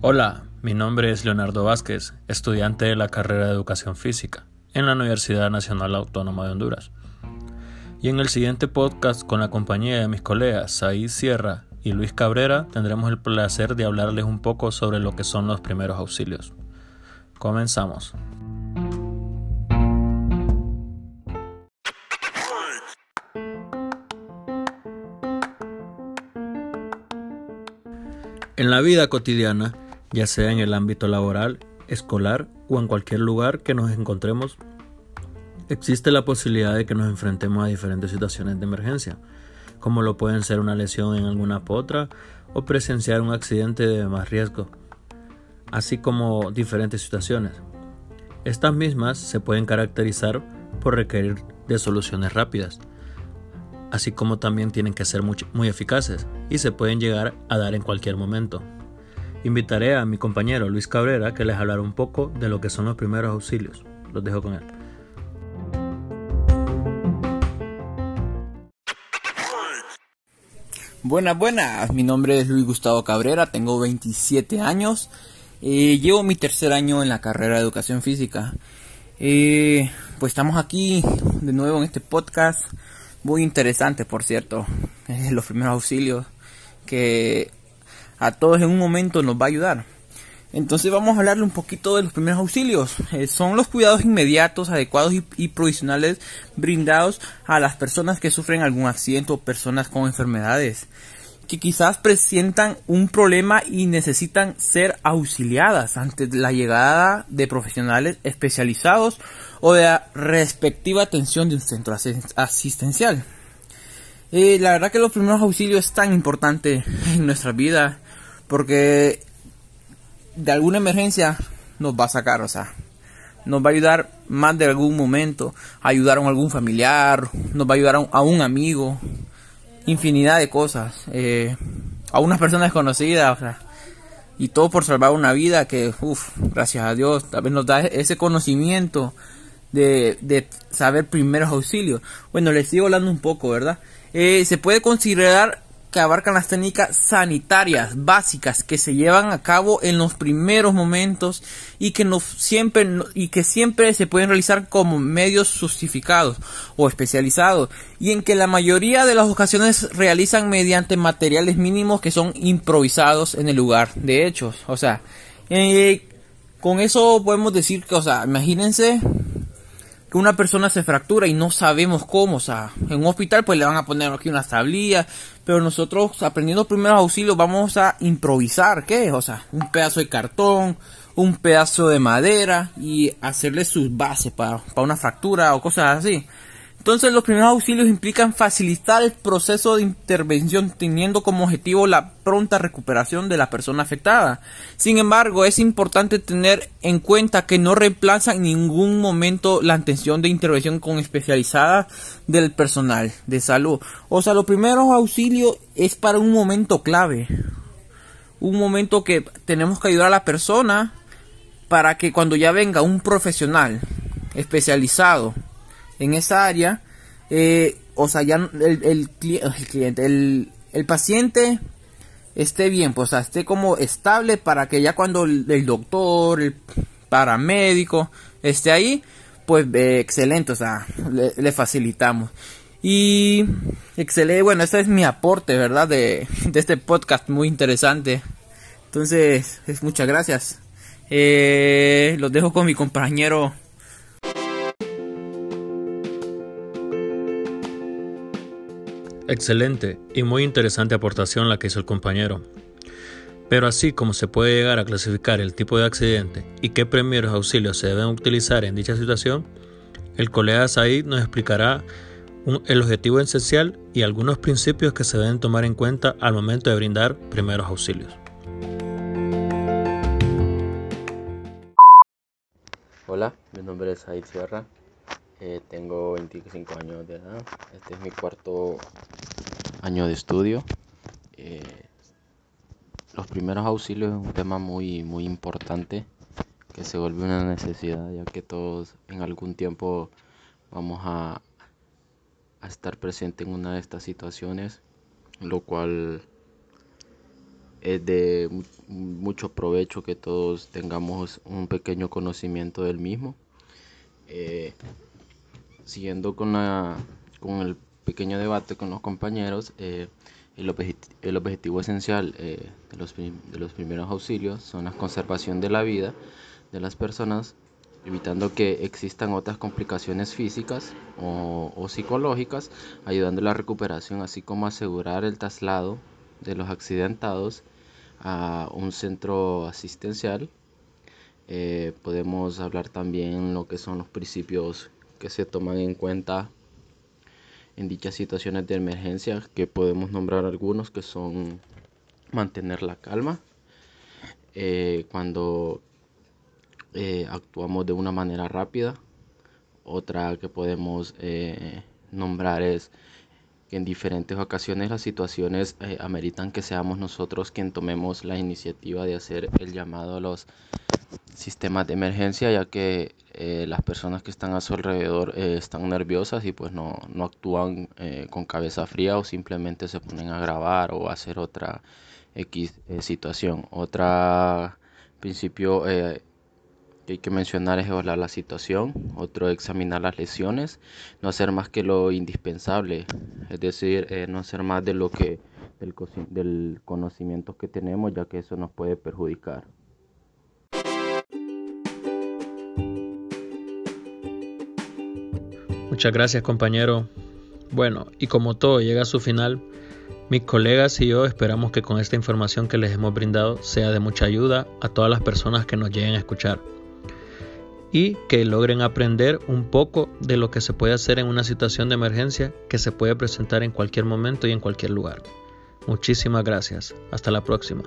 Hola, mi nombre es Leonardo Vázquez, estudiante de la carrera de Educación Física en la Universidad Nacional Autónoma de Honduras. Y en el siguiente podcast con la compañía de mis colegas Said Sierra y Luis Cabrera tendremos el placer de hablarles un poco sobre lo que son los primeros auxilios. Comenzamos. En la vida cotidiana, ya sea en el ámbito laboral, escolar o en cualquier lugar que nos encontremos, existe la posibilidad de que nos enfrentemos a diferentes situaciones de emergencia, como lo pueden ser una lesión en alguna potra o presenciar un accidente de más riesgo, así como diferentes situaciones. Estas mismas se pueden caracterizar por requerir de soluciones rápidas, así como también tienen que ser muy, muy eficaces y se pueden llegar a dar en cualquier momento. Invitaré a mi compañero Luis Cabrera que les hablará un poco de lo que son los primeros auxilios. Los dejo con él. Buenas, buenas. Mi nombre es Luis Gustavo Cabrera, tengo 27 años. Eh, llevo mi tercer año en la carrera de educación física. Eh, pues estamos aquí de nuevo en este podcast. Muy interesante, por cierto. los primeros auxilios que a todos en un momento nos va a ayudar. Entonces vamos a hablarle un poquito de los primeros auxilios. Eh, son los cuidados inmediatos, adecuados y, provisionales brindados a las personas que sufren algún accidente o personas con enfermedades que quizás presentan un problema y necesitan ser auxiliadas ante la llegada de profesionales especializados o de la respectiva atención de un centro asistencial. Eh, la verdad que los primeros auxilios es tan importante en nuestra vida porque de alguna emergencia nos va a sacar, o sea, nos va a ayudar más de algún momento, ayudar a algún familiar, nos va a ayudar a un, amigo, infinidad de cosas, eh, a una persona desconocida, o sea, y todo por salvar una vida que, uff, gracias a Dios, tal vez nos da ese conocimiento de, de saber primeros auxilios. Bueno, les sigo hablando un poco, ¿verdad? Eh, se puede considerar que abarcan las técnicas sanitarias básicas que se llevan a cabo en los primeros momentos y que no siempre y que siempre se pueden realizar como medios justificados o especializados y en que la mayoría de las ocasiones realizan mediante materiales mínimos que son improvisados en el lugar de hechos. O sea eh, con eso podemos decir que o sea imagínense una persona se fractura y no sabemos cómo, o sea, en un hospital pues le van a poner aquí unas tablillas, pero nosotros aprendiendo primeros auxilios vamos a improvisar, ¿qué? O sea, un pedazo de cartón, un pedazo de madera y hacerle sus bases para, para una fractura o cosas así. Entonces los primeros auxilios implican facilitar el proceso de intervención teniendo como objetivo la pronta recuperación de la persona afectada. Sin embargo, es importante tener en cuenta que no reemplazan en ningún momento la atención de intervención con especializada del personal de salud. O sea, los primeros auxilios es para un momento clave. Un momento que tenemos que ayudar a la persona para que cuando ya venga un profesional especializado en esa área, eh, o sea, ya el, cliente, el, paciente esté bien, pues, o sea, esté como estable para que ya cuando el, doctor, el paramédico esté ahí, pues eh, excelente, o sea, le, facilitamos. Y excelente, bueno, este es mi aporte, ¿verdad? De, de este podcast muy interesante. Entonces, es, muchas gracias. Eh, los dejo con mi compañero Excelente y muy interesante aportación la que hizo el compañero. Pero así como se puede llegar a clasificar el tipo de accidente y qué primeros auxilios se deben utilizar en dicha situación, el colega Said nos explicará el objetivo esencial y algunos principios que se deben tomar en cuenta al momento de brindar primeros auxilios. Hola, mi nombre es Said Sierra, eh, tengo 25 años de edad. Este es mi cuarto año de estudio. Eh, los primeros auxilios es un tema muy, muy importante que se vuelve una necesidad ya que todos en algún tiempo vamos a, a estar presente en una de estas situaciones, lo cual es de mucho provecho que todos tengamos un pequeño conocimiento del mismo. Eh, siguiendo con, la, con el pequeño debate con los compañeros, eh, el, el, objetivo esencial eh, de, los, de los primeros auxilios son la conservación de la vida de las personas evitando que existan otras complicaciones físicas o, psicológicas, ayudando a la recuperación, así como asegurar el traslado de los accidentados a un centro asistencial. Eh, podemos hablar también lo que son los principios que se toman en cuenta en dichas situaciones de emergencia, que podemos nombrar algunos que son mantener la calma, eh, cuando eh, actuamos de una manera rápida. Otra que podemos eh, nombrar es que en diferentes ocasiones las situaciones eh, ameritan que seamos nosotros quien tomemos la iniciativa de hacer el llamado a los sistemas de emergencia ya que las personas que están a su alrededor están nerviosas y pues no, no actúan con cabeza fría o simplemente se ponen a grabar o hacer otra X situación. Otra principio que hay que mencionar es evaluar la situación, otro examinar las lesiones, no hacer más que lo indispensable, es decir, eh, no hacer más de lo que del, del conocimiento que tenemos, ya que eso nos puede perjudicar. Muchas gracias compañero. Bueno, y como todo llega a su final, mis colegas y yo esperamos que con esta información que les hemos brindado sea de mucha ayuda a todas las personas que nos lleguen a escuchar y que logren aprender un poco de lo que se puede hacer en una situación de emergencia que se puede presentar en cualquier momento y en cualquier lugar. Muchísimas gracias. Hasta la próxima.